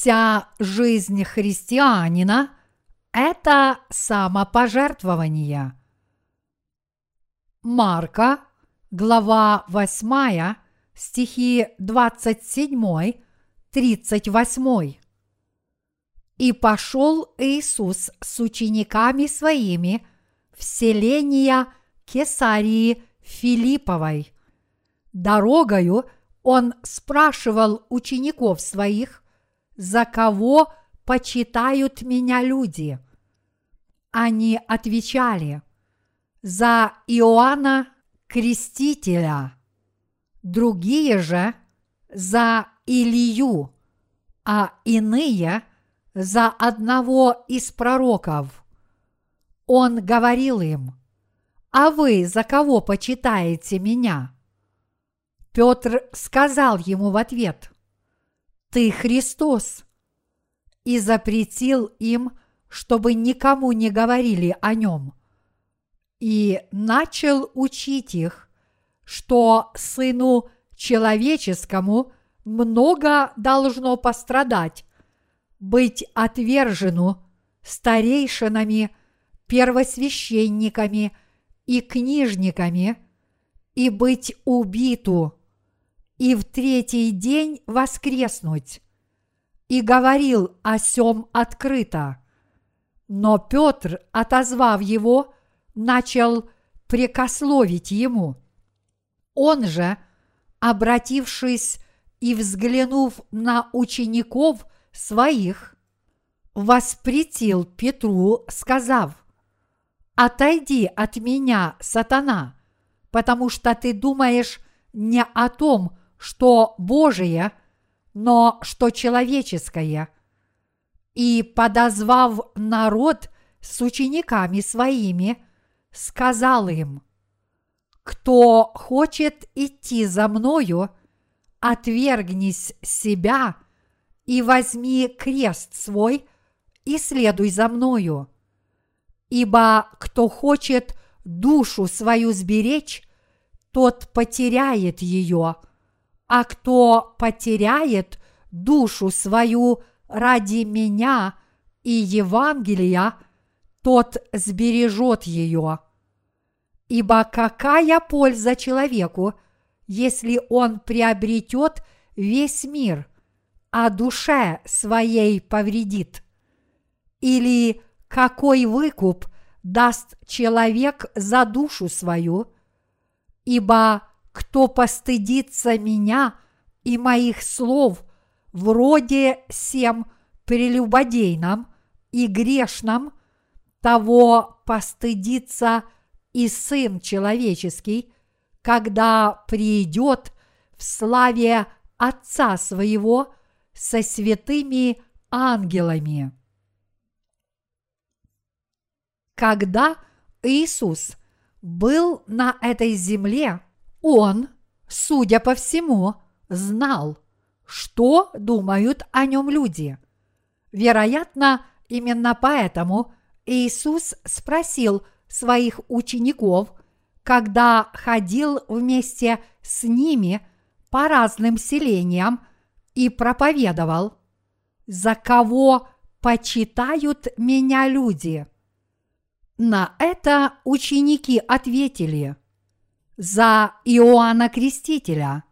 Вся жизнь христианина – это самопожертвование. Марка, глава 8, стихи 27-38. И пошел Иисус с учениками своими в селение Кесарии Филипповой. Дорогою он спрашивал учеников своих, за кого почитают меня люди. Они отвечали, за Иоанна Крестителя, другие же за Илью, а иные за одного из пророков. Он говорил им, «А вы за кого почитаете меня?» Петр сказал ему в ответ, «Ты Христос!» и запретил им, чтобы никому не говорили о нем. И начал учить их, что Сыну Человеческому много должно пострадать, быть отвержену старейшинами, первосвященниками и книжниками, и быть убиту, и в третий день воскреснуть. И говорил о сем открыто. Но Петр, отозвав его, начал прекословить ему. Он же, обратившись и взглянув на учеников своих, воспретил Петру, сказав, «Отойди от меня, сатана, потому что ты думаешь не о том, что Божие, но что человеческое». И, подозвав народ с учениками своими, сказал им, «Кто хочет идти за мною, отвергнись себя и возьми крест свой и следуй за мною. Ибо кто хочет душу свою сберечь, тот потеряет ее, а кто потеряет душу свою ради меня и Евангелия, тот сбережет ее. Ибо какая польза человеку, если он приобретет весь мир, а душе своей повредит? Или какой выкуп даст человек за душу свою? Ибо кто постыдится меня и моих слов вроде всем прелюбодейном и грешном, того постыдится и Сын Человеческий, когда придет в славе Отца Своего со святыми ангелами. Когда Иисус был на этой земле, Он, судя по всему, знал, что думают о нем люди. Вероятно, именно поэтому Иисус спросил своих учеников, когда ходил вместе с ними по разным селениям и проповедовал, «За кого почитают меня люди?» На это ученики ответили за Иоанна Крестителя,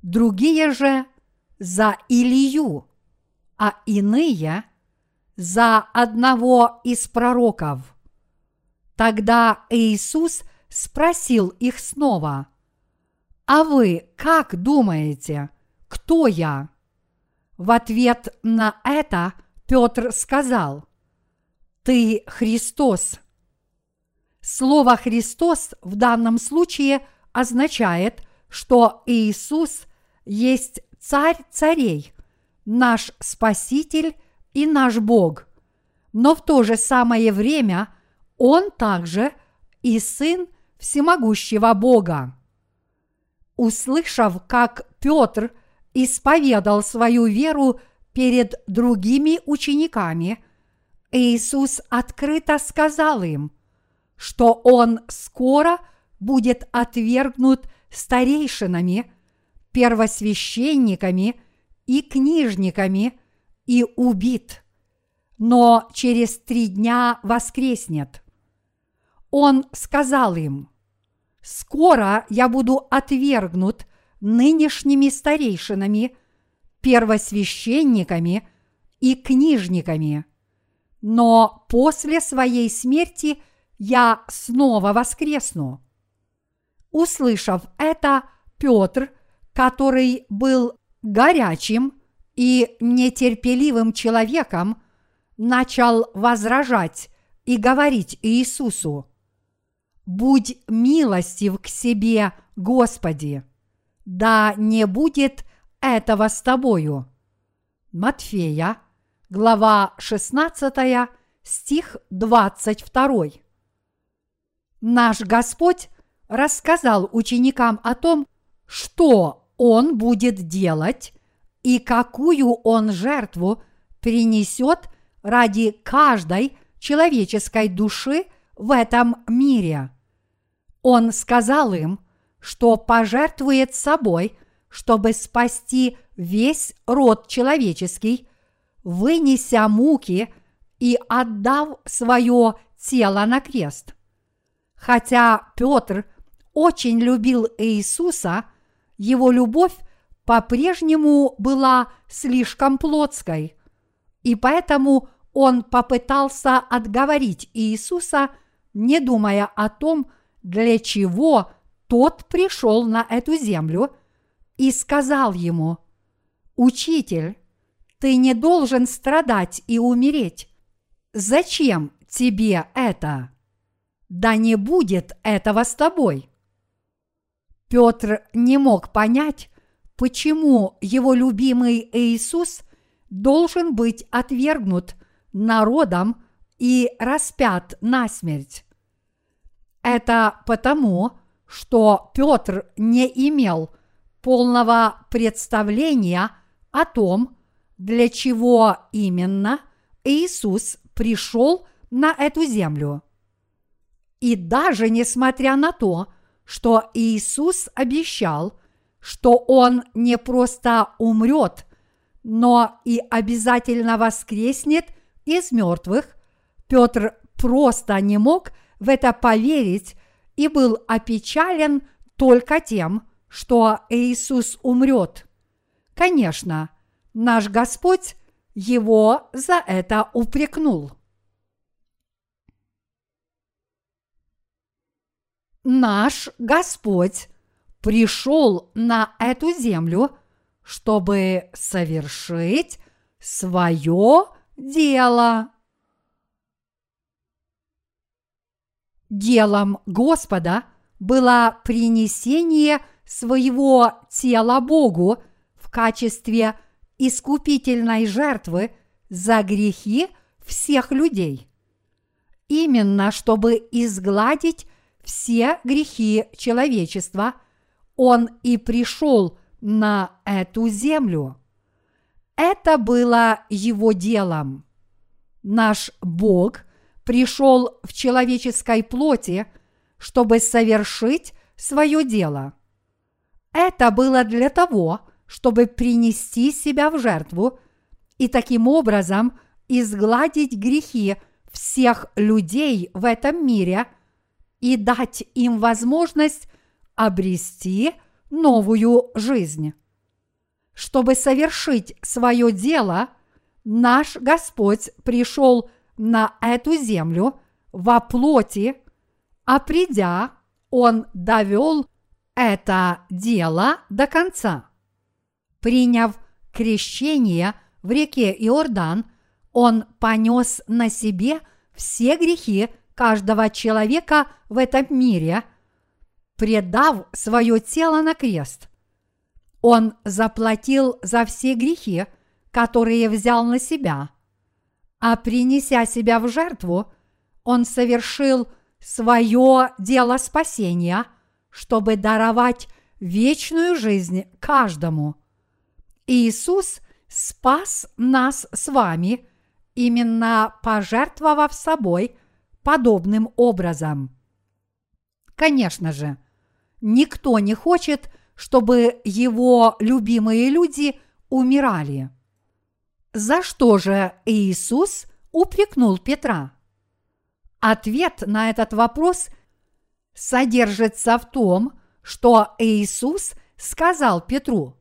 другие же за Илью, а иные за одного из пророков. Тогда Иисус спросил их снова, «А вы как думаете, кто я?» В ответ на это Петр сказал, «Ты Христос». Слово «Христос» в данном случае означает, что Иисус есть Царь царей, наш Спаситель и наш Бог. Но в то же самое время Он также и Сын Всемогущего Бога. Услышав, как Петр исповедал свою веру перед другими учениками, Иисус открыто сказал им – что он скоро будет отвергнут старейшинами, первосвященниками и книжниками и убит, но через три дня воскреснет. Он сказал им, «Скоро я буду отвергнут нынешними старейшинами, первосвященниками и книжниками, но после своей смерти я снова воскресну». Услышав это, Петр, который был горячим и нетерпеливым человеком, начал возражать и говорить Иисусу, «Будь милостив к себе, Господи, да не будет этого с тобою». Матфея, глава 16, стих 22. Наш Господь рассказал ученикам о том, что Он будет делать и какую Он жертву принесет ради каждой человеческой души в этом мире. Он сказал им, что пожертвует собой, чтобы спасти весь род человеческий, вынеся муки и отдав свое тело на крест. Хотя Петр очень любил Иисуса, его любовь по-прежнему была слишком плотской, и поэтому он попытался отговорить Иисуса, не думая о том, для чего тот пришел на эту землю, и сказал ему, «Учитель, ты не должен страдать и умереть. Зачем тебе это? Да не будет этого с тобой». Петр не мог понять, почему его любимый Иисус должен быть отвергнут народом и распят на смерть. Это потому, что Петр не имел полного представления о том, для чего именно Иисус пришел на эту землю. И даже несмотря на то, что Иисус обещал, что Он не просто умрет, но и обязательно воскреснет из мертвых, Петр просто не мог в это поверить и был опечален только тем, что Иисус умрет. Конечно, наш Господь его за это упрекнул. Наш Господь пришел на эту землю, чтобы совершить свое дело. Делом Господа было принесение своего тела Богу в качестве искупительной жертвы за грехи всех людей. Именно чтобы изгладить все грехи человечества, Он и пришел на эту землю. Это было Его делом. Наш Бог пришел в человеческой плоти, чтобы совершить свое дело. Это было для того, чтобы принести себя в жертву и таким образом изгладить грехи всех людей в этом мире и дать им возможность обрести новую жизнь. Чтобы совершить свое дело, наш Господь пришел на эту землю во плоти, а придя, Он довел это дело до конца. Приняв крещение в реке Иордан, Он понес на себе все грехи каждого человека в этом мире, предав свое тело на крест. Он заплатил за все грехи, которые взял на себя – а принеся себя в жертву, он совершил свое дело спасения, чтобы даровать вечную жизнь каждому. Иисус спас нас с вами, именно пожертвовав собой подобным образом. Конечно же, никто не хочет, чтобы его любимые люди умирали. За что же Иисус упрекнул Петра? Ответ на этот вопрос содержится в том, что Иисус сказал Петру,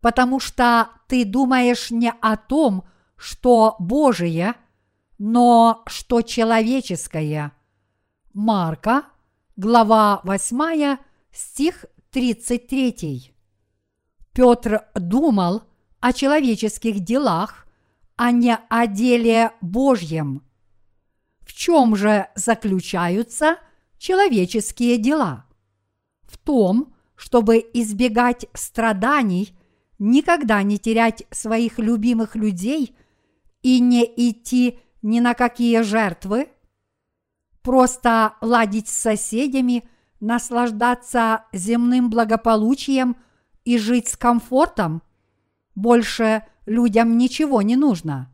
потому что ты думаешь не о том, что Божие, но что человеческое. Марка, глава 8, стих 33. Петр думал о человеческих делах, а не о деле Божьем. В чем же заключаются человеческие дела? В том, чтобы избегать страданий, никогда не терять своих любимых людей и не идти ни на какие жертвы, просто ладить с соседями, наслаждаться земным благополучием и жить с комфортом, больше людям ничего не нужно.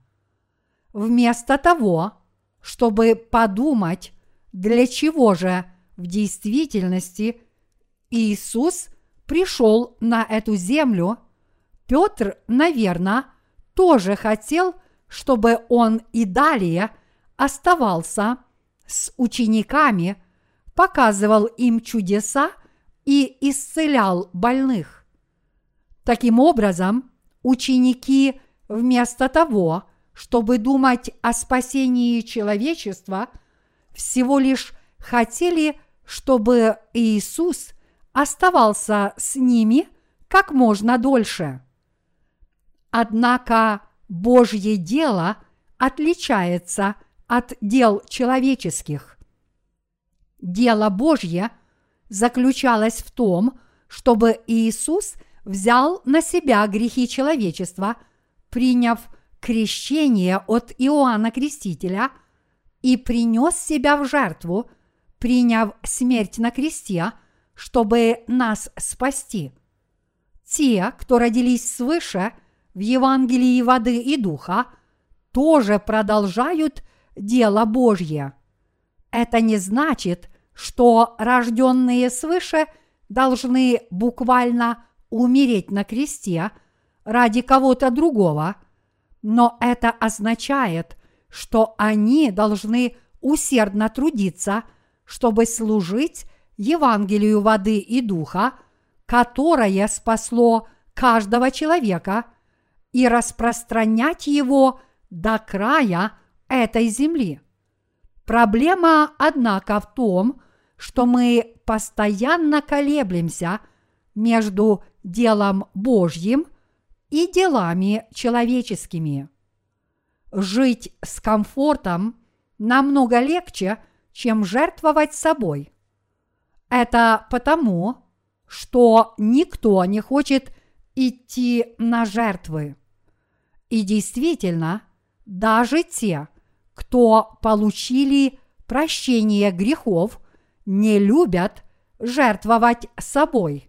Вместо того, чтобы подумать, для чего же в действительности Иисус пришел на эту землю, Петр, наверное, тоже хотел, чтобы он и далее оставался с учениками, показывал им чудеса и исцелял больных. Таким образом, ученики вместо того, чтобы думать о спасении человечества, всего лишь хотели, чтобы Иисус оставался с ними как можно дольше. Однако Божье дело отличается от дел человеческих. Дело Божье заключалось в том, чтобы Иисус взял на себя грехи человечества, приняв крещение от Иоанна Крестителя и принес себя в жертву, приняв смерть на кресте, чтобы нас спасти. Те, кто родились свыше в Евангелии воды и духа, тоже продолжают дело Божье. Это не значит, что рожденные свыше должны буквально умереть на кресте ради кого-то другого, но это означает, что они должны усердно трудиться, чтобы служить Евангелию воды и духа, которое спасло каждого человека, и распространять его до края этой земли. Проблема, однако, в том, что мы постоянно колеблемся между делом Божьим и делами человеческими. Жить с комфортом намного легче, чем жертвовать собой. Это потому, что никто не хочет идти на жертвы. И действительно, даже те, кто получили прощение грехов, не любят жертвовать собой.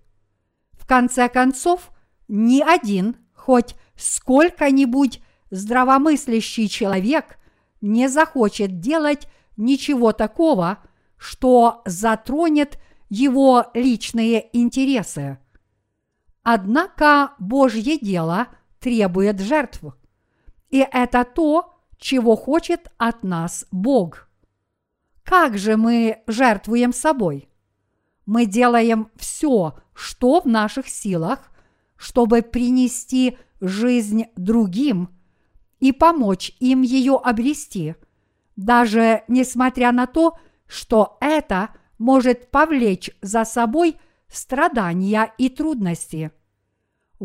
В конце концов, ни один, хоть сколько-нибудь здравомыслящий человек не захочет делать ничего такого, что затронет его личные интересы. Однако Божье дело требует жертв. И это то, чего хочет от нас Бог. Как же мы жертвуем собой? Мы делаем все, что в наших силах, чтобы принести жизнь другим и помочь им ее обрести, даже несмотря на то, что это может повлечь за собой страдания и трудности.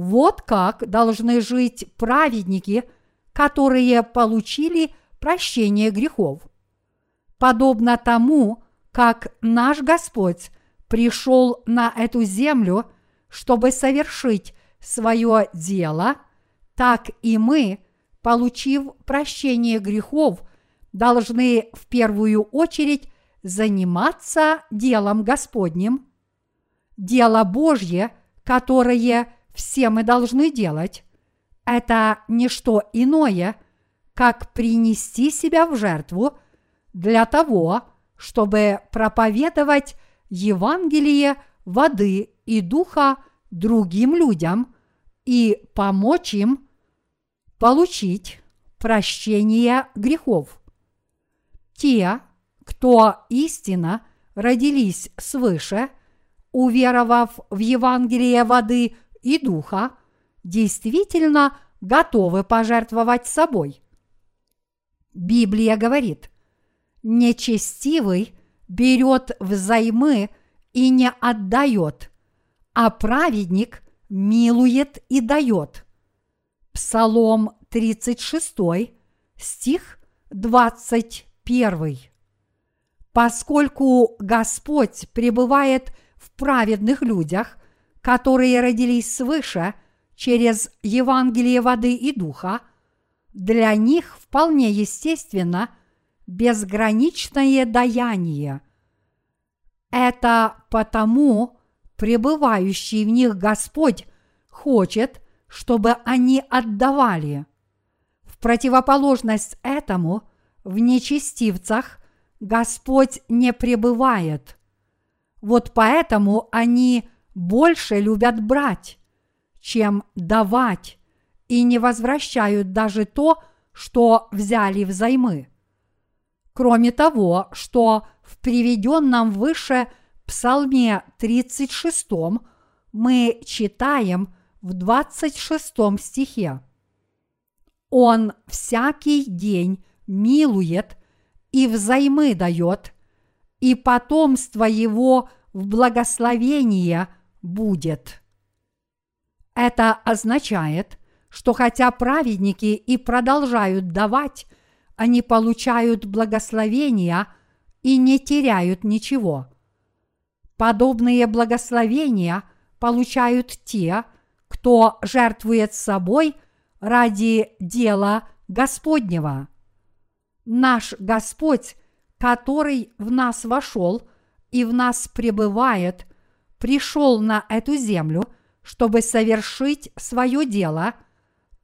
Вот как должны жить праведники, которые получили прощение грехов. Подобно тому, как наш Господь пришел на эту землю, чтобы совершить свое дело, так и мы, получив прощение грехов, должны в первую очередь заниматься делом Господним. Дело Божье, которое все мы должны делать, это не что иное, как принести себя в жертву для того, чтобы проповедовать Евангелие воды и духа другим людям и помочь им получить прощение грехов. Те, кто истинно родились свыше, уверовав в Евангелие воды и духа, действительно готовы пожертвовать собой. Библия говорит, нечестивый берет взаймы и не отдает, а праведник милует и дает. Псалом 36, стих 21. Поскольку Господь пребывает в праведных людях, которые родились свыше через Евангелие воды и духа, для них вполне естественно безграничное даяние. Это потому пребывающий в них Господь хочет, чтобы они отдавали. В противоположность этому в нечестивцах Господь не пребывает. Вот поэтому они больше любят брать, чем давать, и не возвращают даже то, что взяли взаймы. Кроме того, что в приведенном выше Псалме 36 мы читаем в 26 стихе. Он всякий день милует и взаймы дает, и потомство его в благословение будет. Это означает, что хотя праведники и продолжают давать, они получают благословения и не теряют ничего. Подобные благословения получают те, кто жертвует собой ради дела Господнего – наш Господь, который в нас вошел и в нас пребывает, пришел на эту землю, чтобы совершить свое дело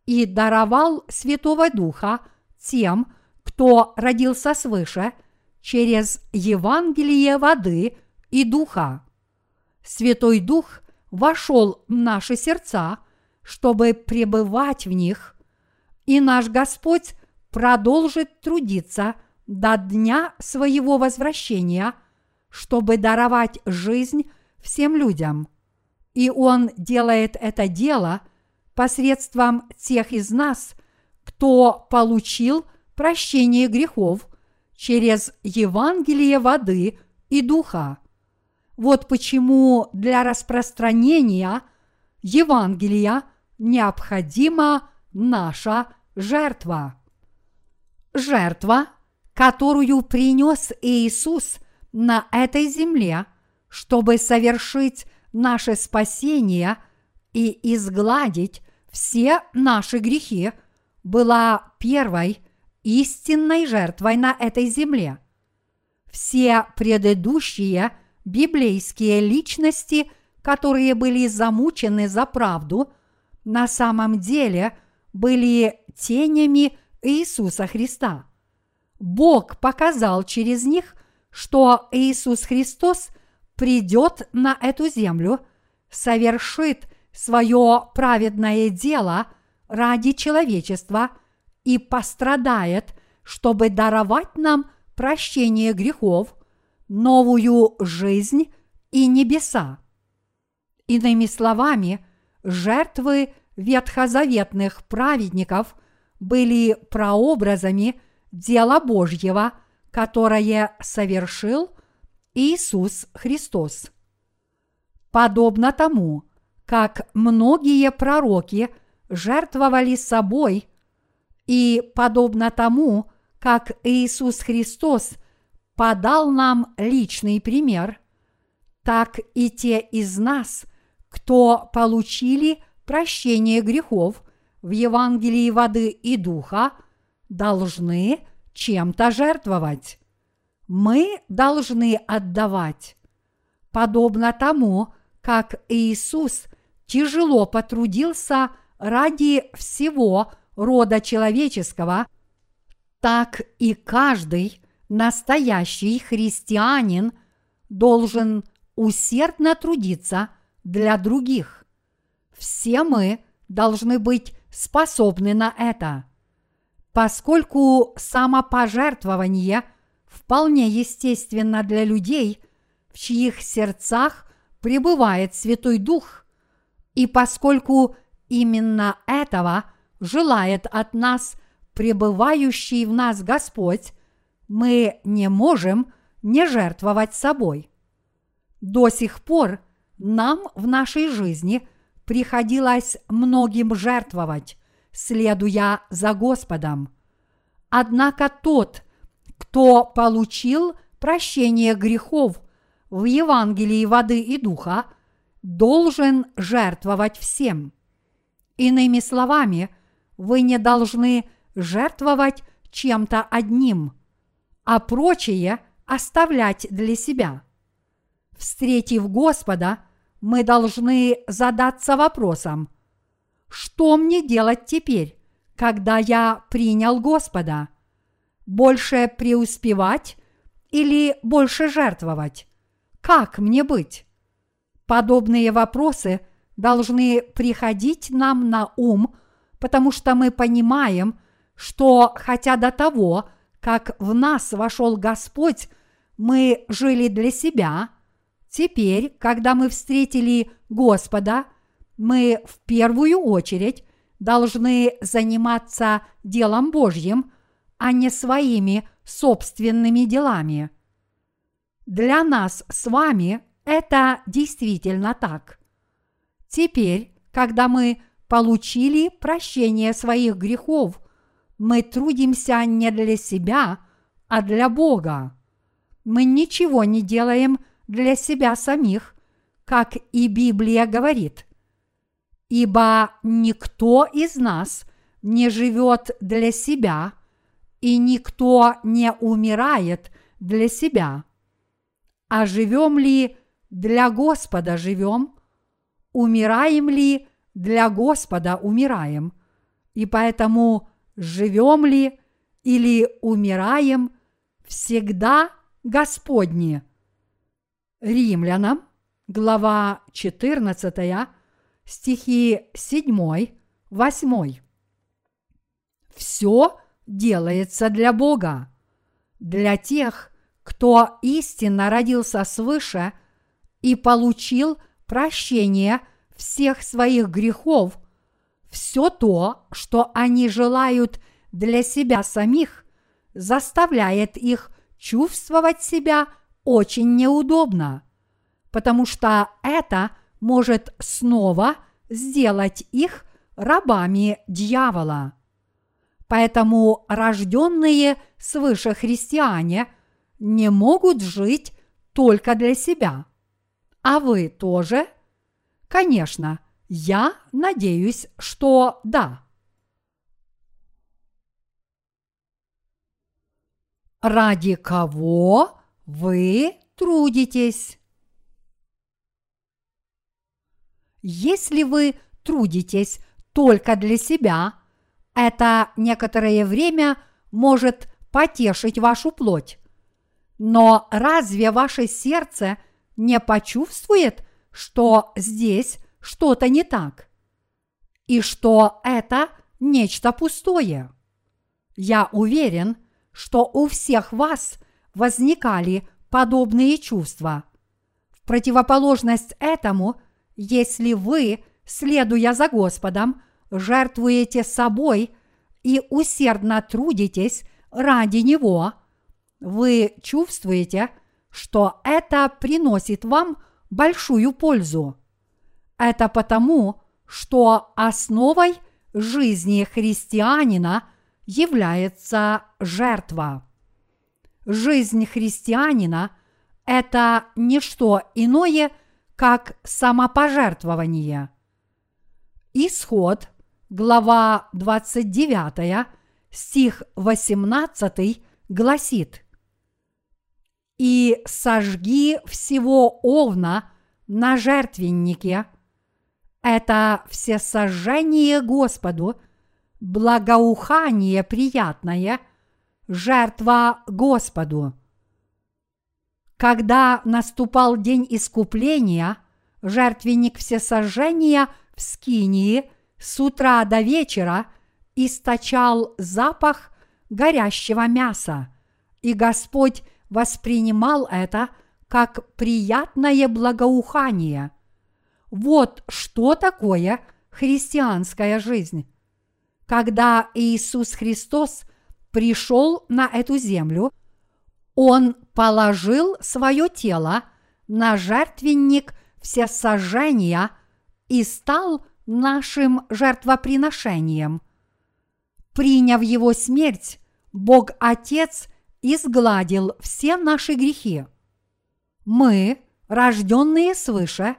и даровал Святого Духа тем, кто родился свыше, через Евангелие воды и Духа. Святой Дух вошел в наши сердца, чтобы пребывать в них, и наш Господь продолжит трудиться до дня своего возвращения, чтобы даровать жизнь всем людям. И Он делает это дело посредством тех из нас, кто получил прощение грехов через Евангелие воды и духа. Вот почему для распространения Евангелия необходима наша жертва жертва, которую принес Иисус на этой земле, чтобы совершить наше спасение и изгладить все наши грехи, была первой истинной жертвой на этой земле. Все предыдущие библейские личности, которые были замучены за правду, на самом деле были тенями Иисуса Христа. Бог показал через них, что Иисус Христос придет на эту землю, совершит свое праведное дело ради человечества и пострадает, чтобы даровать нам прощение грехов, новую жизнь и небеса. Иными словами, жертвы ветхозаветных праведников – были прообразами дела Божьего, которое совершил Иисус Христос. Подобно тому, как многие пророки жертвовали собой, и подобно тому, как Иисус Христос подал нам личный пример, так и те из нас, кто получили прощение грехов в Евангелии воды и духа должны чем-то жертвовать. Мы должны отдавать. Подобно тому, как Иисус тяжело потрудился ради всего рода человеческого, так и каждый настоящий христианин должен усердно трудиться для других. Все мы должны быть способны на это. Поскольку самопожертвование вполне естественно для людей, в чьих сердцах пребывает Святой Дух, и поскольку именно этого желает от нас пребывающий в нас Господь, мы не можем не жертвовать собой. До сих пор нам в нашей жизни приходилось многим жертвовать, следуя за Господом. Однако тот, кто получил прощение грехов в Евангелии воды и духа, должен жертвовать всем. Иными словами, вы не должны жертвовать чем-то одним, а прочее оставлять для себя. Встретив Господа, мы должны задаться вопросом, что мне делать теперь, когда я принял Господа? Больше преуспевать или больше жертвовать? Как мне быть? Подобные вопросы должны приходить нам на ум, потому что мы понимаем, что хотя до того, как в нас вошел Господь, мы жили для себя, теперь, когда мы встретили Господа, мы в первую очередь должны заниматься делом Божьим, а не своими собственными делами. Для нас с вами это действительно так. Теперь, когда мы получили прощение своих грехов, мы трудимся не для себя, а для Бога. Мы ничего не делаем для себя самих, как и Библия говорит. Ибо никто из нас не живет для себя, и никто не умирает для себя. А живем ли для Господа живем, умираем ли для Господа умираем, и поэтому живем ли или умираем всегда Господни. Римлянам, глава 14, стихи 7, 8. Все делается для Бога, для тех, кто истинно родился свыше – и получил прощение всех своих грехов, все то, что они желают для себя самих, заставляет их чувствовать себя очень неудобно, потому что это может снова сделать их рабами дьявола. Поэтому рожденные свыше христиане не могут жить только для себя – а вы тоже? Конечно, я надеюсь, что да. Ради кого вы трудитесь? Если вы трудитесь только для себя, это некоторое время может потешить вашу плоть. Но разве ваше сердце не почувствует, что здесь что-то не так, и что это нечто пустое. Я уверен, что у всех вас возникали подобные чувства. В противоположность этому, если вы, следуя за Господом, жертвуете собой и усердно трудитесь ради Него, вы чувствуете – что это приносит вам большую пользу. Это потому, что основой жизни христианина является жертва. Жизнь христианина – это не что иное, как самопожертвование. Исход, глава 29, стих 18 гласит – и сожги всего овна на жертвеннике. Это все сожжение Господу, благоухание приятное, жертва Господу. Когда наступал день искупления, жертвенник всесожжения в Скинии с утра до вечера источал запах горящего мяса, и Господь воспринимал это как приятное благоухание. Вот что такое христианская жизнь. Когда Иисус Христос пришел на эту землю, Он положил свое тело на жертвенник всесожжения и стал нашим жертвоприношением. Приняв его смерть, Бог Отец изгладил все наши грехи. Мы, рожденные свыше,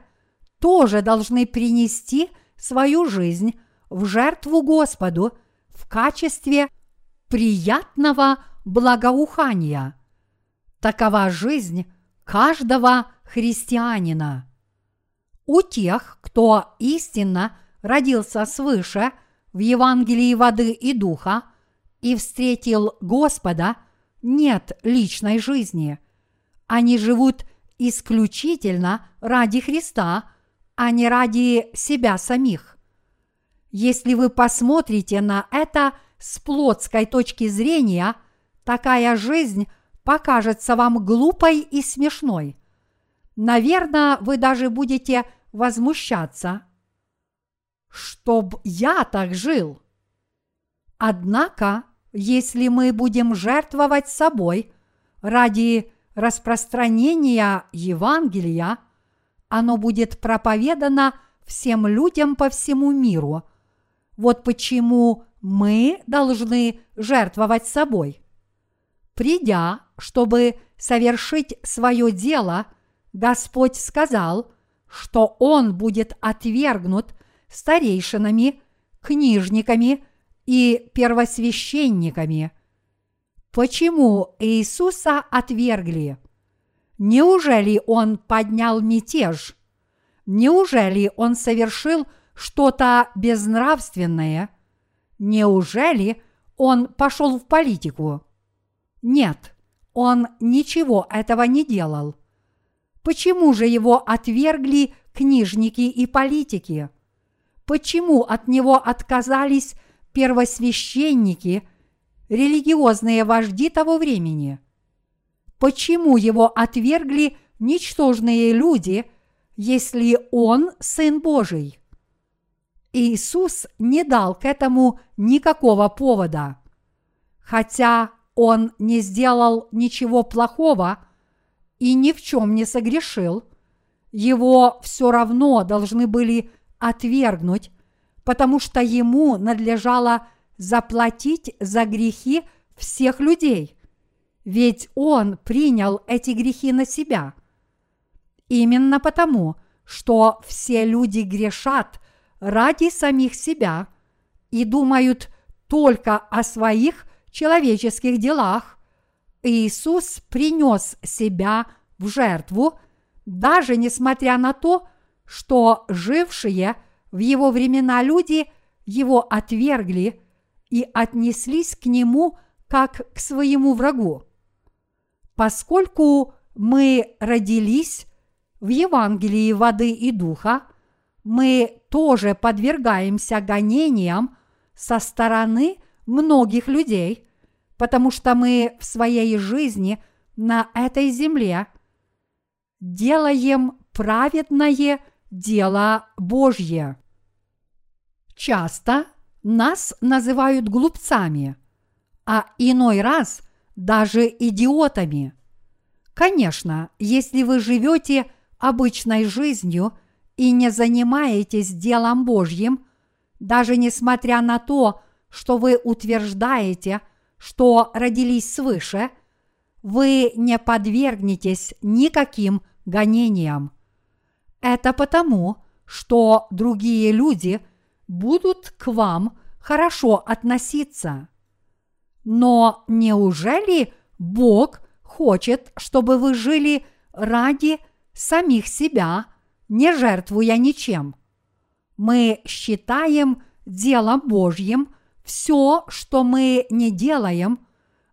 тоже должны принести свою жизнь в жертву Господу в качестве приятного благоухания. Такова жизнь каждого христианина. У тех, кто истинно родился свыше в Евангелии воды и духа и встретил Господа, нет личной жизни. Они живут исключительно ради Христа, а не ради себя самих. Если вы посмотрите на это с плотской точки зрения, такая жизнь покажется вам глупой и смешной. Наверное, вы даже будете возмущаться. Чтоб я так жил. Однако, если мы будем жертвовать собой ради распространения Евангелия, оно будет проповедано всем людям по всему миру – вот почему мы должны жертвовать собой. Придя, чтобы совершить свое дело, Господь сказал, что Он будет отвергнут старейшинами, книжниками и первосвященниками. Почему Иисуса отвергли? Неужели Он поднял мятеж? Неужели Он совершил – что-то безнравственное, неужели он пошел в политику? Нет, он ничего этого не делал. Почему же его отвергли книжники и политики? Почему от него отказались первосвященники, религиозные вожди того времени? Почему его отвергли ничтожные люди, если он Сын Божий? Иисус не дал к этому никакого повода. Хотя он не сделал ничего плохого и ни в чем не согрешил, его все равно должны были отвергнуть, потому что ему надлежало заплатить за грехи всех людей, ведь он принял эти грехи на себя. Именно потому, что все люди грешат – ради самих себя и думают только о своих человеческих делах, Иисус принес себя в жертву, даже несмотря на то, что жившие в его времена люди его отвергли и отнеслись к нему как к своему врагу. Поскольку мы родились в Евангелии воды и духа – мы тоже подвергаемся гонениям со стороны многих людей, потому что мы в своей жизни на этой земле делаем праведное дело Божье. Часто нас называют глупцами, а иной раз даже идиотами. Конечно, если вы живете обычной жизнью – и не занимаетесь делом Божьим, даже несмотря на то, что вы утверждаете, что родились свыше, вы не подвергнетесь никаким гонениям. Это потому, что другие люди будут к вам хорошо относиться. Но неужели Бог хочет, чтобы вы жили ради самих себя – не жертвуя ничем. Мы считаем делом Божьим все, что мы не делаем,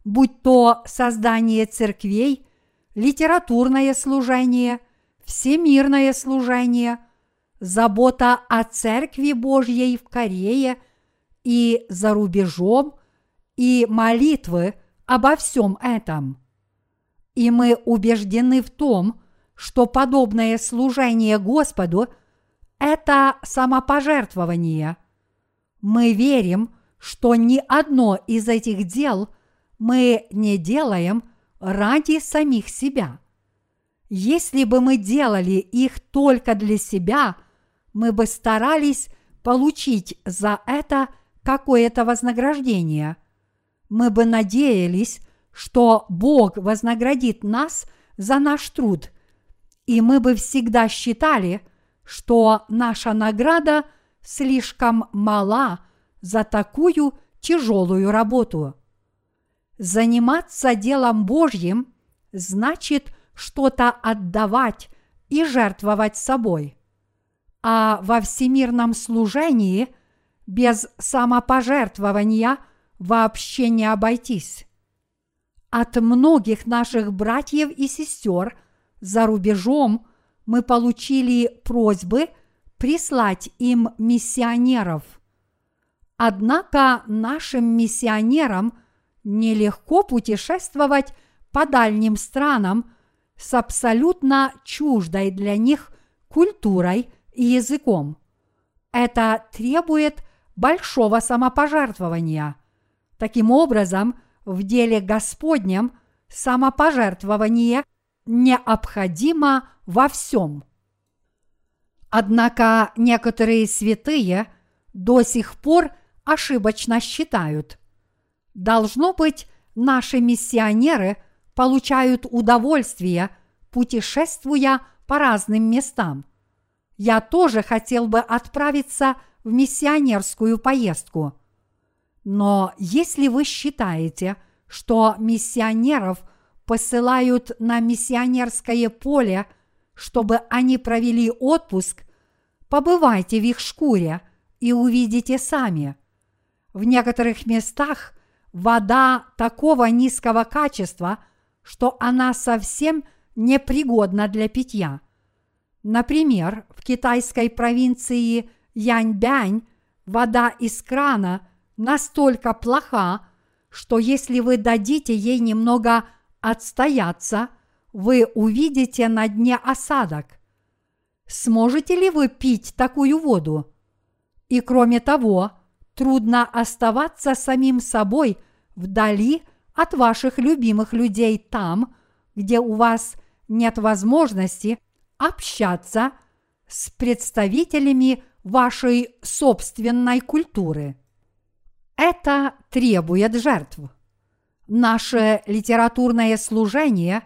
будь то создание церквей, литературное служение, всемирное служение, забота о Церкви Божьей в Корее и за рубежом, и молитвы обо всем этом. И мы убеждены в том, что подобное служение Господу – это самопожертвование. Мы верим, что ни одно из этих дел мы не делаем ради самих себя. Если бы мы делали их только для себя, мы бы старались получить за это какое-то вознаграждение. Мы бы надеялись, что Бог вознаградит нас за наш труд, и мы бы всегда считали, что наша награда слишком мала за такую тяжелую работу. Заниматься делом Божьим значит что-то отдавать и жертвовать собой. А во всемирном служении без самопожертвования вообще не обойтись. От многих наших братьев и сестер за рубежом мы получили просьбы прислать им миссионеров. Однако нашим миссионерам нелегко путешествовать по дальним странам с абсолютно чуждой для них культурой и языком. Это требует большого самопожертвования. Таким образом, в деле Господнем самопожертвование необходимо во всем. Однако некоторые святые до сих пор ошибочно считают. Должно быть, наши миссионеры получают удовольствие, путешествуя по разным местам. Я тоже хотел бы отправиться в миссионерскую поездку – но если вы считаете, что миссионеров посылают на миссионерское поле, чтобы они провели отпуск, побывайте в их шкуре и увидите сами. В некоторых местах вода такого низкого качества, что она совсем непригодна для питья. Например, в китайской провинции Яньбянь вода из крана – настолько плоха, что если вы дадите ей немного отстояться, вы увидите на дне осадок. Сможете ли вы пить такую воду? И кроме того, трудно оставаться самим собой вдали от ваших любимых людей там, где у вас нет возможности общаться с представителями вашей собственной культуры. Это требует жертв. Наше литературное служение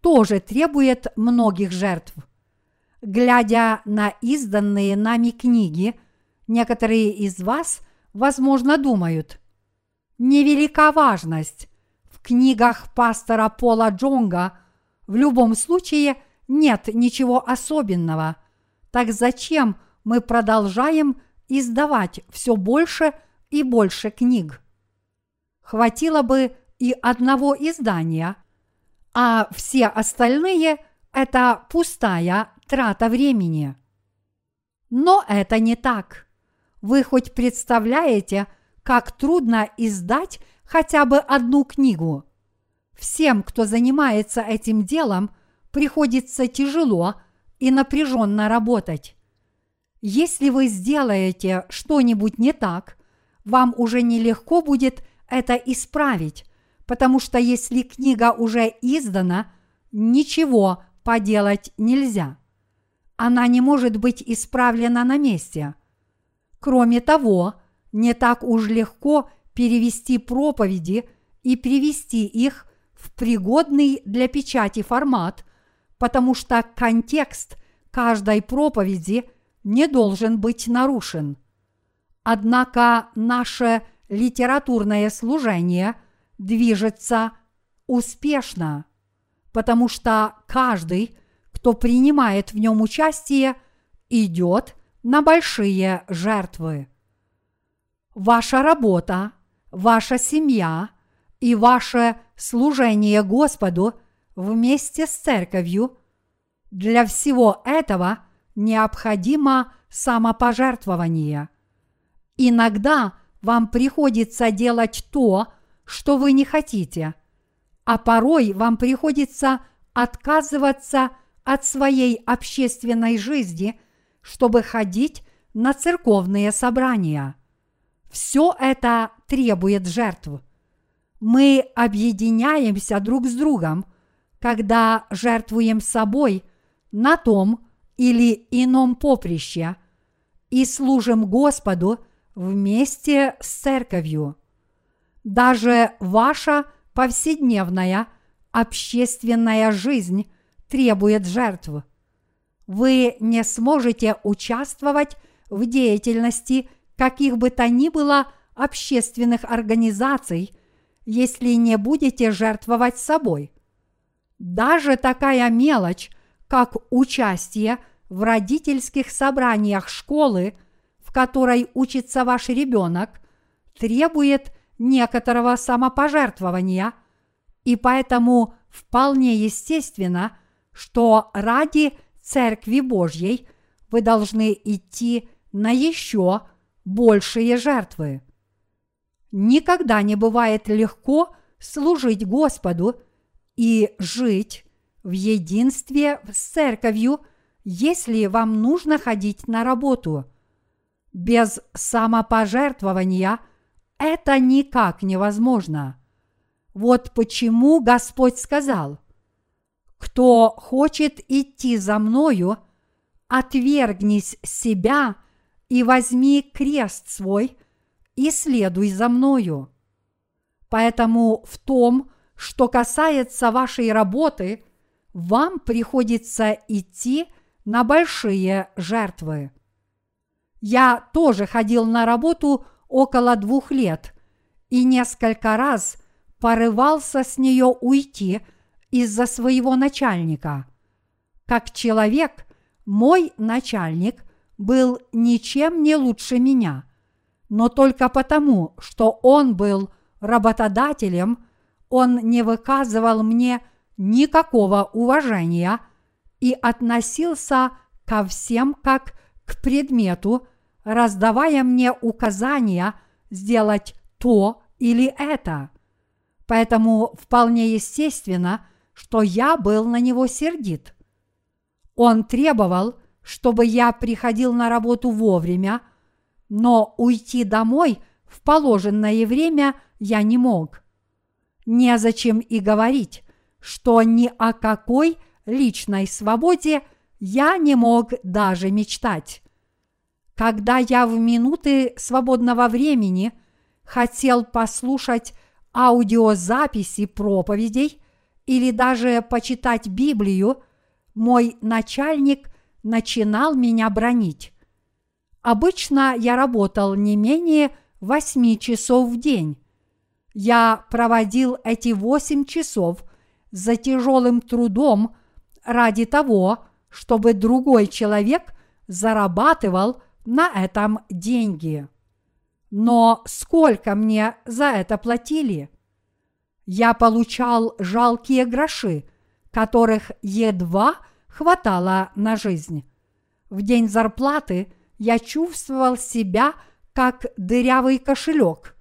тоже требует многих жертв. Глядя на изданные нами книги, некоторые из вас, возможно, думают, невелика важность. В книгах пастора Пола Джонга в любом случае нет ничего особенного. Так зачем мы продолжаем издавать все больше – и больше книг. Хватило бы и одного издания, а все остальные – это пустая трата времени. Но это не так. Вы хоть представляете, как трудно издать хотя бы одну книгу? Всем, кто занимается этим делом, приходится тяжело и напряженно работать. Если вы сделаете что-нибудь не так, вам уже нелегко будет это исправить, потому что если книга уже издана, ничего поделать нельзя. Она не может быть исправлена на месте. Кроме того, не так уж легко перевести проповеди и привести их в пригодный для печати формат, потому что контекст каждой проповеди не должен быть нарушен – Однако наше литературное служение движется успешно, потому что каждый, кто принимает в нем участие, идет на большие жертвы. Ваша работа, ваша семья и ваше служение Господу вместе с церковью – для всего этого необходимо самопожертвование. Иногда вам приходится делать то, что вы не хотите, а порой вам приходится отказываться от своей общественной жизни, чтобы ходить на церковные собрания. Все это требует жертв. Мы объединяемся друг с другом, когда жертвуем собой на том или ином поприще и служим Господу вместе с церковью. Даже ваша повседневная общественная жизнь требует жертв. Вы не сможете участвовать в деятельности каких бы то ни было общественных организаций, если не будете жертвовать собой. Даже такая мелочь, как участие в родительских собраниях школы, в которой учится ваш ребенок, требует некоторого самопожертвования, и поэтому вполне естественно, что ради Церкви Божьей вы должны идти на еще большие жертвы. Никогда не бывает легко служить Господу и жить в единстве с церковью, если вам нужно ходить на работу. Без самопожертвования это никак невозможно. Вот почему Господь сказал, «Кто хочет идти за мною, отвергнись себя и возьми крест свой и следуй за мною». Поэтому в том, что касается вашей работы, вам приходится идти на большие жертвы. Я тоже ходил на работу около двух лет и несколько раз порывался с нее уйти из-за своего начальника. Как человек, мой начальник был ничем не лучше меня, но только потому, что он был работодателем, он не выказывал мне никакого уважения и относился ко всем как к предмету, раздавая мне указания сделать то или это. Поэтому вполне естественно, что я был на него сердит. Он требовал, чтобы я приходил на работу вовремя, но уйти домой в положенное время я не мог. Незачем и говорить, что ни о какой личной свободе я не мог даже мечтать. Когда я в минуты свободного времени хотел послушать аудиозаписи проповедей или даже почитать Библию, мой начальник начинал меня бронить. Обычно я работал не менее восьми часов в день. Я проводил эти восемь часов за тяжелым трудом ради того, чтобы другой человек зарабатывал на этом деньги. Но сколько мне за это платили? Я получал жалкие гроши, которых едва хватало на жизнь. В день зарплаты я чувствовал себя как дырявый кошелек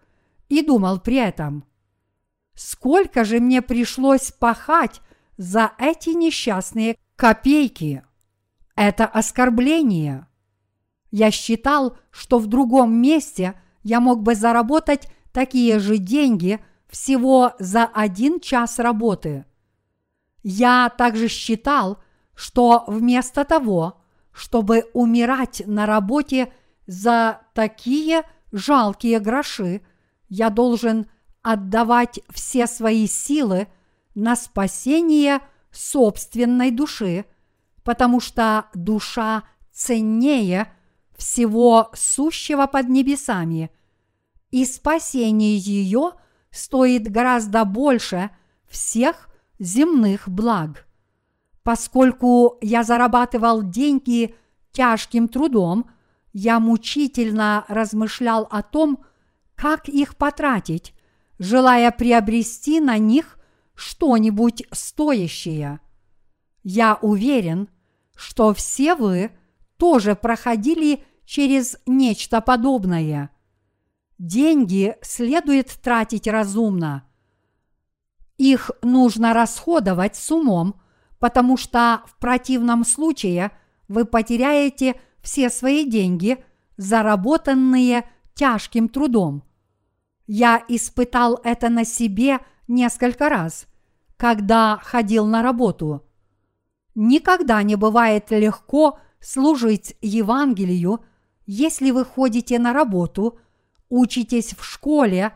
и думал при этом, сколько же мне пришлось пахать за эти несчастные копейки. Это оскорбление. Я считал, что в другом месте – я мог бы заработать такие же деньги всего за один час работы. Я также считал, что вместо того, чтобы умирать на работе за такие жалкие гроши, я должен отдавать все свои силы на спасение собственной души, потому что душа ценнее всего сущего под небесами, и спасение ее стоит гораздо больше всех земных благ. Поскольку я зарабатывал деньги тяжким трудом, я мучительно размышлял о том, как их потратить, желая приобрести на них что-нибудь стоящее. Я уверен, что все вы тоже проходили через нечто подобное. Деньги следует тратить разумно. Их нужно расходовать с умом, потому что в противном случае вы потеряете все свои деньги, заработанные тяжким трудом. Я испытал это на себе несколько раз, когда ходил на работу. Никогда не бывает легко служить Евангелию если вы ходите на работу, учитесь в школе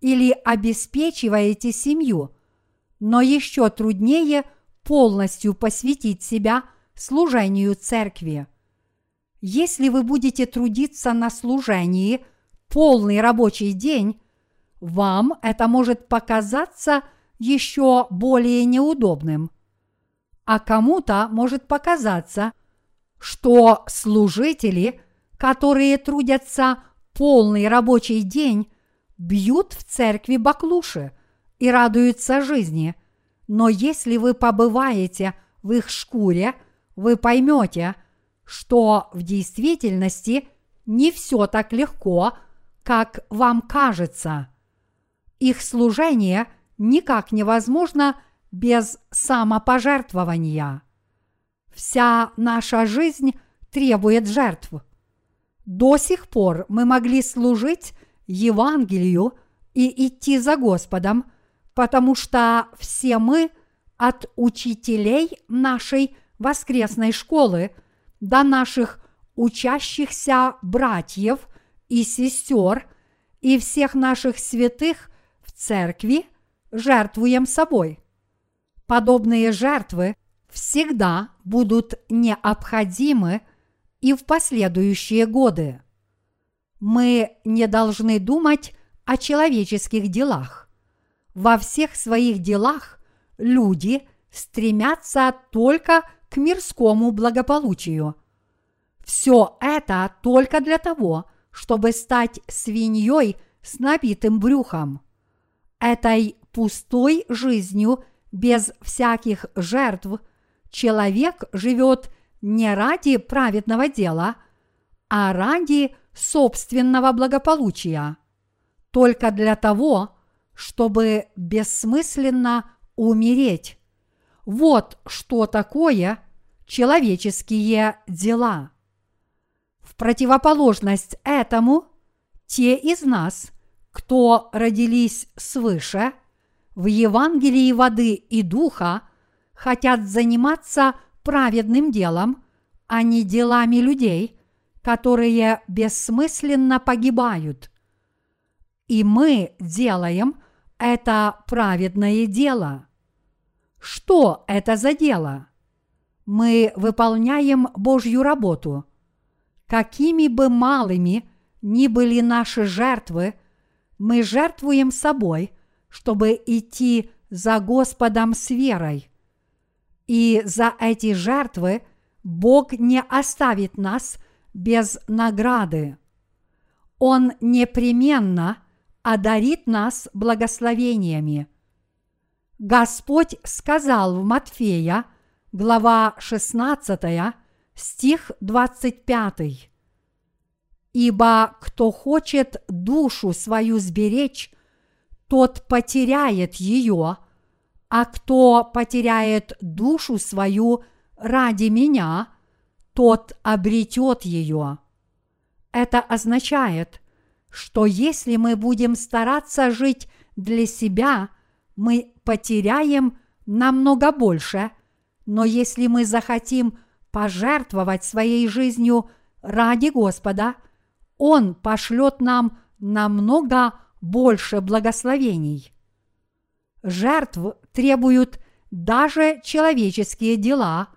или обеспечиваете семью, но еще труднее полностью посвятить себя служению церкви. Если вы будете трудиться на служении полный рабочий день, вам это может показаться еще более неудобным. А кому-то может показаться, что служители – которые трудятся полный рабочий день, бьют в церкви баклуши и радуются жизни. Но если вы побываете в их шкуре, вы поймете, что в действительности не все так легко, как вам кажется. Их служение никак невозможно без самопожертвования. Вся наша жизнь требует жертв – до сих пор мы могли служить Евангелию и идти за Господом, потому что все мы от учителей нашей воскресной школы до наших учащихся братьев и сестер и всех наших святых в церкви жертвуем собой. Подобные жертвы всегда будут необходимы – и в последующие годы. Мы не должны думать о человеческих делах. Во всех своих делах люди стремятся только к мирскому благополучию. Все это только для того, чтобы стать свиньей с набитым брюхом. Этой пустой жизнью без всяких жертв человек живет не ради праведного дела, а ради собственного благополучия, только для того, чтобы бессмысленно умереть. Вот что такое человеческие дела. В противоположность этому, те из нас, кто родились свыше, в Евангелии воды и духа, хотят заниматься праведным делом, а не делами людей, которые бессмысленно погибают. И мы делаем это праведное дело. Что это за дело? Мы выполняем Божью работу. Какими бы малыми ни были наши жертвы, мы жертвуем собой, чтобы идти за Господом с верой – и за эти жертвы Бог не оставит нас без награды. Он непременно одарит нас благословениями. Господь сказал в Матфея, глава 16, стих 25. Ибо кто хочет душу свою сберечь, тот потеряет ее – а кто потеряет душу свою ради меня, тот обретет ее. Это означает, что если мы будем стараться жить для себя, мы потеряем намного больше, но если мы захотим пожертвовать своей жизнью ради Господа, Он пошлет нам намного больше благословений. Жертв требуют даже человеческие дела,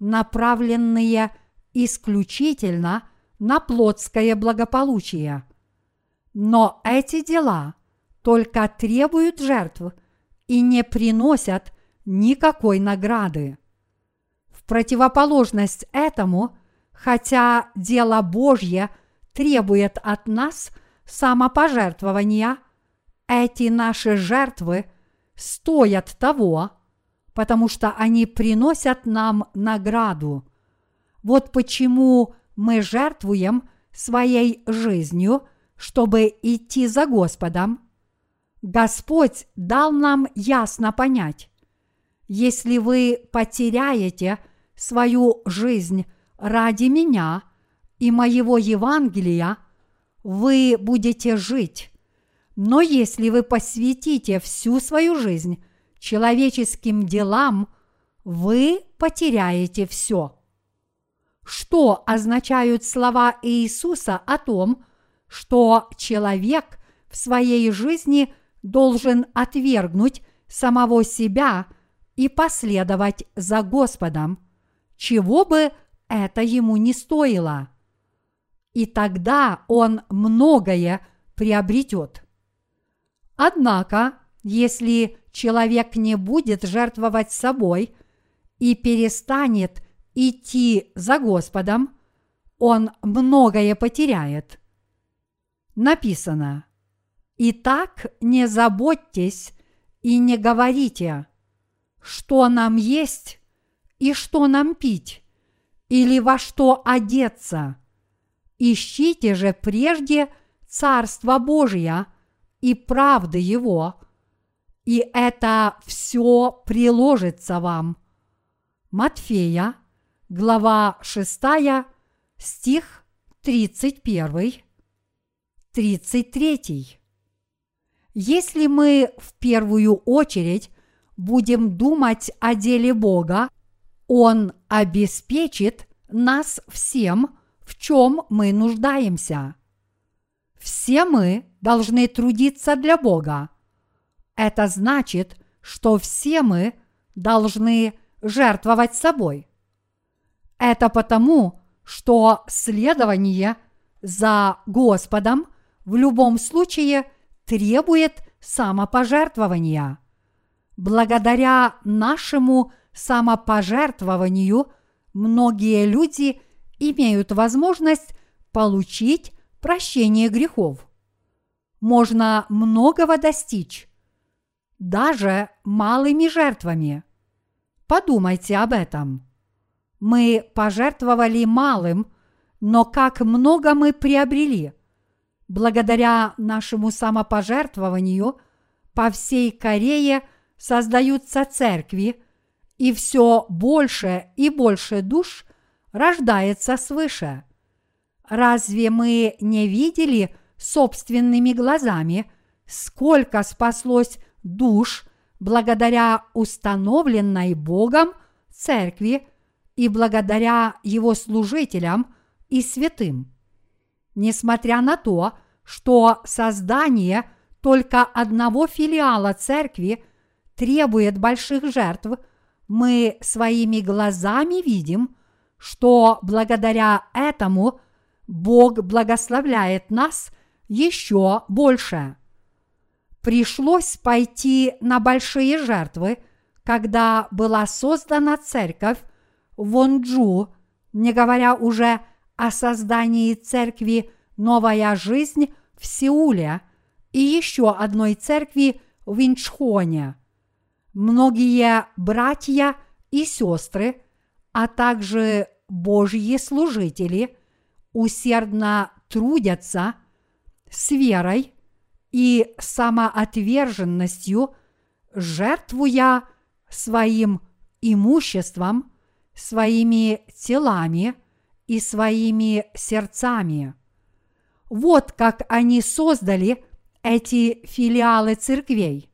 направленные исключительно на плотское благополучие. Но эти дела только требуют жертв и не приносят никакой награды. В противоположность этому, хотя дело Божье требует от нас самопожертвования, эти наши жертвы – стоят того, потому что они приносят нам награду. Вот почему мы жертвуем своей жизнью, чтобы идти за Господом, Господь дал нам ясно понять, если вы потеряете свою жизнь ради меня и моего Евангелия, вы будете жить. Но если вы посвятите всю свою жизнь человеческим делам, вы потеряете все. Что означают слова Иисуса о том, что человек в своей жизни должен отвергнуть самого себя и последовать за Господом, чего бы это ему не стоило. И тогда он многое приобретет. Однако, если человек не будет жертвовать собой и перестанет идти за Господом, он многое потеряет. Написано, «Итак, не заботьтесь и не говорите, что нам есть и что нам пить, или во что одеться. Ищите же прежде Царство Божье и правды Его, и это все приложится вам. Матфея, глава 6, стих 31, 33. Если мы в первую очередь будем думать о деле Бога, Он обеспечит нас всем, в чем мы нуждаемся. Все мы должны трудиться для Бога. Это значит, что все мы должны жертвовать собой. Это потому, что следование за Господом в любом случае требует самопожертвования. Благодаря нашему самопожертвованию многие люди имеют возможность получить прощение грехов. Можно многого достичь, даже малыми жертвами. Подумайте об этом. Мы пожертвовали малым, но как много мы приобрели. Благодаря нашему самопожертвованию по всей Корее создаются церкви, и все больше и больше душ рождается свыше. Разве мы не видели собственными глазами, сколько спаслось душ благодаря установленной Богом церкви и благодаря его служителям и святым? Несмотря на то, что создание только одного филиала церкви требует больших жертв, мы своими глазами видим, что благодаря этому Бог благословляет нас еще больше. Пришлось пойти на большие жертвы, когда была создана церковь Вонджу, не говоря уже о создании церкви «Новая жизнь» в Сеуле и еще одной церкви в Инчхоне. Многие братья и сестры, а также Божьи служители усердно трудятся с верой и самоотверженностью, жертвуя своим имуществом, своими телами – и своими сердцами. Вот как они создали эти филиалы церквей.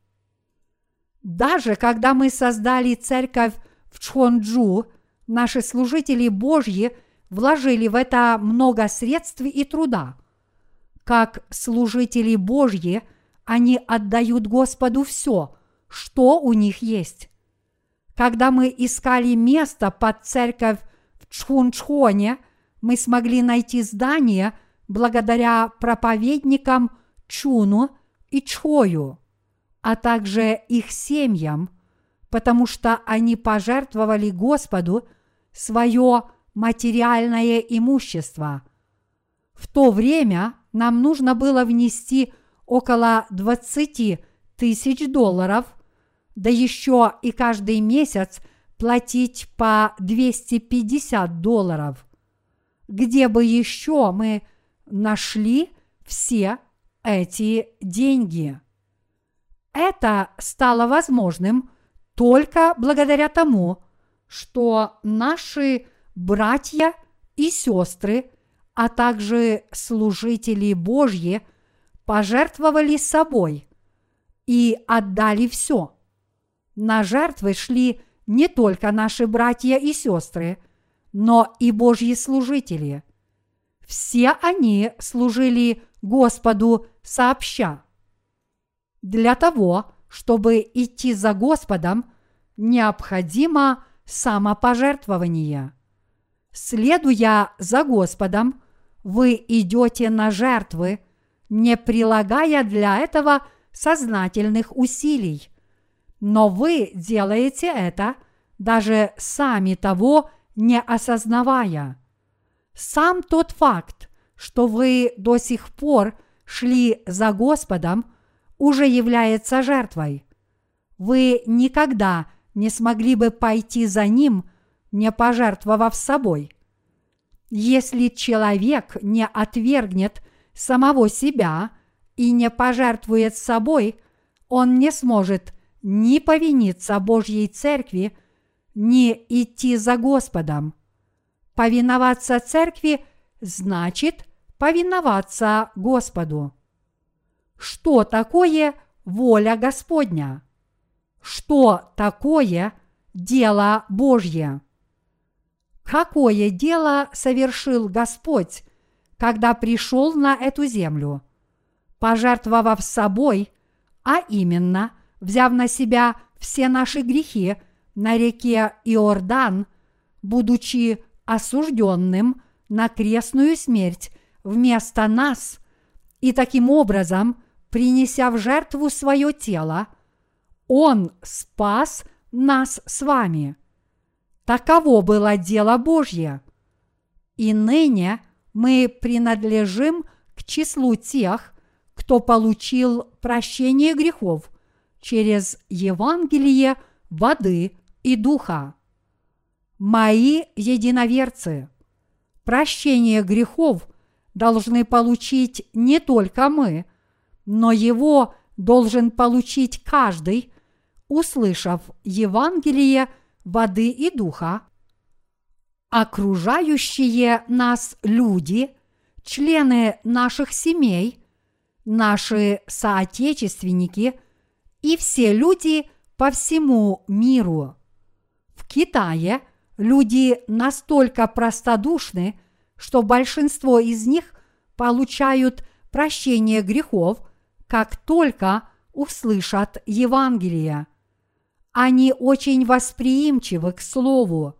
Даже когда мы создали церковь в Чхонджу, наши служители Божьи вложили в это много средств и труда. Как служители Божьи, они отдают Господу все, что у них есть. Когда мы искали место под церковь Чхунчхоне мы смогли найти здание благодаря проповедникам Чуну и Чхою, а также их семьям, потому что они пожертвовали Господу свое материальное имущество. В то время нам нужно было внести около 20 тысяч долларов, да еще и каждый месяц – платить по 250 долларов. где бы еще мы нашли все эти деньги. Это стало возможным только благодаря тому, что наши братья и сестры, а также служители Божьи пожертвовали собой и отдали все. На жертвы шли не только наши братья и сестры, но и Божьи служители. Все они служили Господу сообща. Для того, чтобы идти за Господом, необходимо самопожертвование. Следуя за Господом, вы идете на жертвы, не прилагая для этого сознательных усилий. Но вы делаете это, даже сами того не осознавая. Сам тот факт, что вы до сих пор шли за Господом, уже является жертвой. Вы никогда не смогли бы пойти за Ним, не пожертвовав собой. Если человек не отвергнет самого себя и не пожертвует собой, он не сможет ни повиниться Божьей Церкви, ни идти за Господом. Повиноваться Церкви значит повиноваться Господу. Что такое воля Господня? Что такое дело Божье? Какое дело совершил Господь, когда пришел на эту землю? Пожертвовав собой, а именно взяв на себя все наши грехи на реке Иордан, будучи осужденным на крестную смерть вместо нас, и таким образом, принеся в жертву свое тело, Он спас нас с вами. Таково было дело Божье. И ныне мы принадлежим к числу тех, кто получил прощение грехов через Евангелие воды и духа. Мои единоверцы, прощение грехов должны получить не только мы, но его должен получить каждый, услышав Евангелие воды и духа, окружающие нас люди, члены наших семей, наши соотечественники и все люди по всему миру. В Китае люди настолько простодушны, что большинство из них получают прощение грехов, как только услышат Евангелие. Они очень восприимчивы к Слову.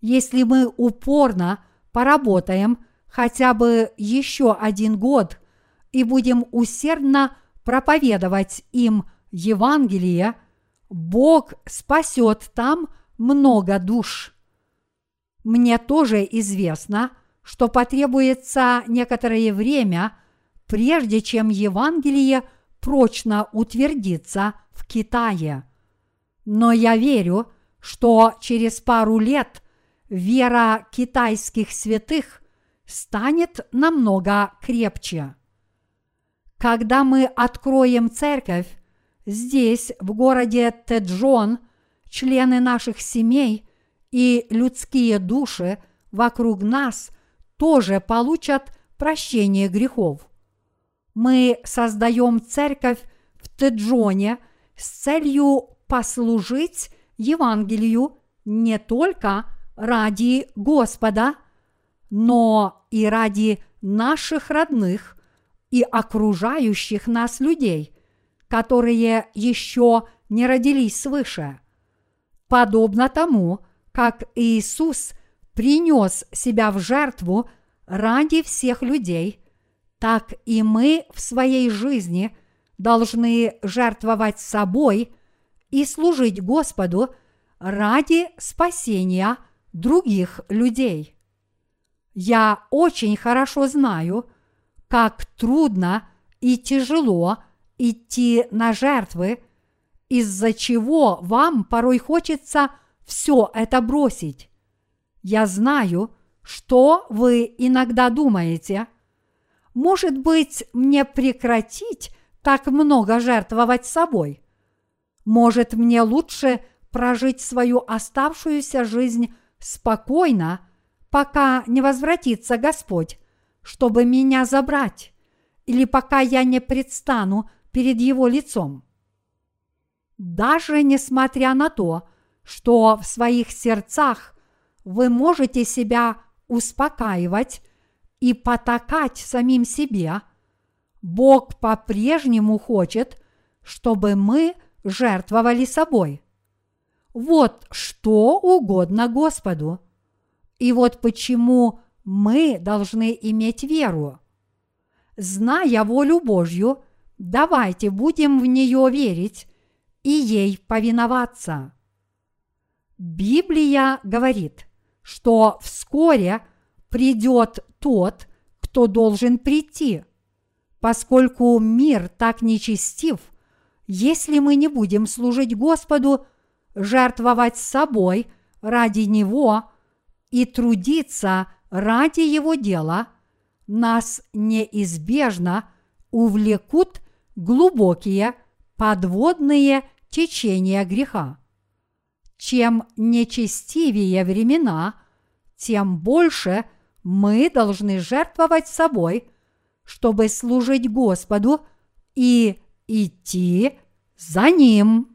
Если мы упорно поработаем хотя бы еще один год и будем усердно проповедовать им Евангелие, Бог спасет там много душ. Мне тоже известно, что потребуется некоторое время, прежде чем Евангелие прочно утвердится в Китае – но я верю, что через пару лет вера китайских святых станет намного крепче. Когда мы откроем церковь, здесь, в городе Теджон, члены наших семей и людские души вокруг нас тоже получат прощение грехов. Мы создаем церковь в Теджоне с целью послужить Евангелию не только ради Господа, но и ради наших родных и окружающих нас людей, которые еще не родились свыше. Подобно тому, как Иисус принес себя в жертву ради всех людей, так и мы в своей жизни должны жертвовать собой – и служить Господу ради спасения других людей. Я очень хорошо знаю, как трудно и тяжело идти на жертвы, из-за чего вам порой хочется все это бросить. Я знаю, что вы иногда думаете? Может быть, мне прекратить так много жертвовать собой? Может, мне лучше прожить свою оставшуюся жизнь спокойно, пока не возвратится Господь, чтобы меня забрать, или пока я не предстану перед Его лицом. Даже несмотря на то, что в своих сердцах вы можете себя успокаивать и потакать самим себе, Бог по-прежнему хочет, чтобы мы жертвовали собой. Вот что угодно Господу. И вот почему мы должны иметь веру. Зная волю Божью, давайте будем в нее верить и ей повиноваться. Библия говорит, что вскоре придет тот, кто должен прийти, поскольку мир так нечестив, если мы не будем служить Господу, жертвовать собой ради Него и трудиться ради Его дела, нас неизбежно увлекут глубокие подводные течения греха. Чем нечестивее времена, тем больше мы должны жертвовать собой, чтобы служить Господу и идти за Ним.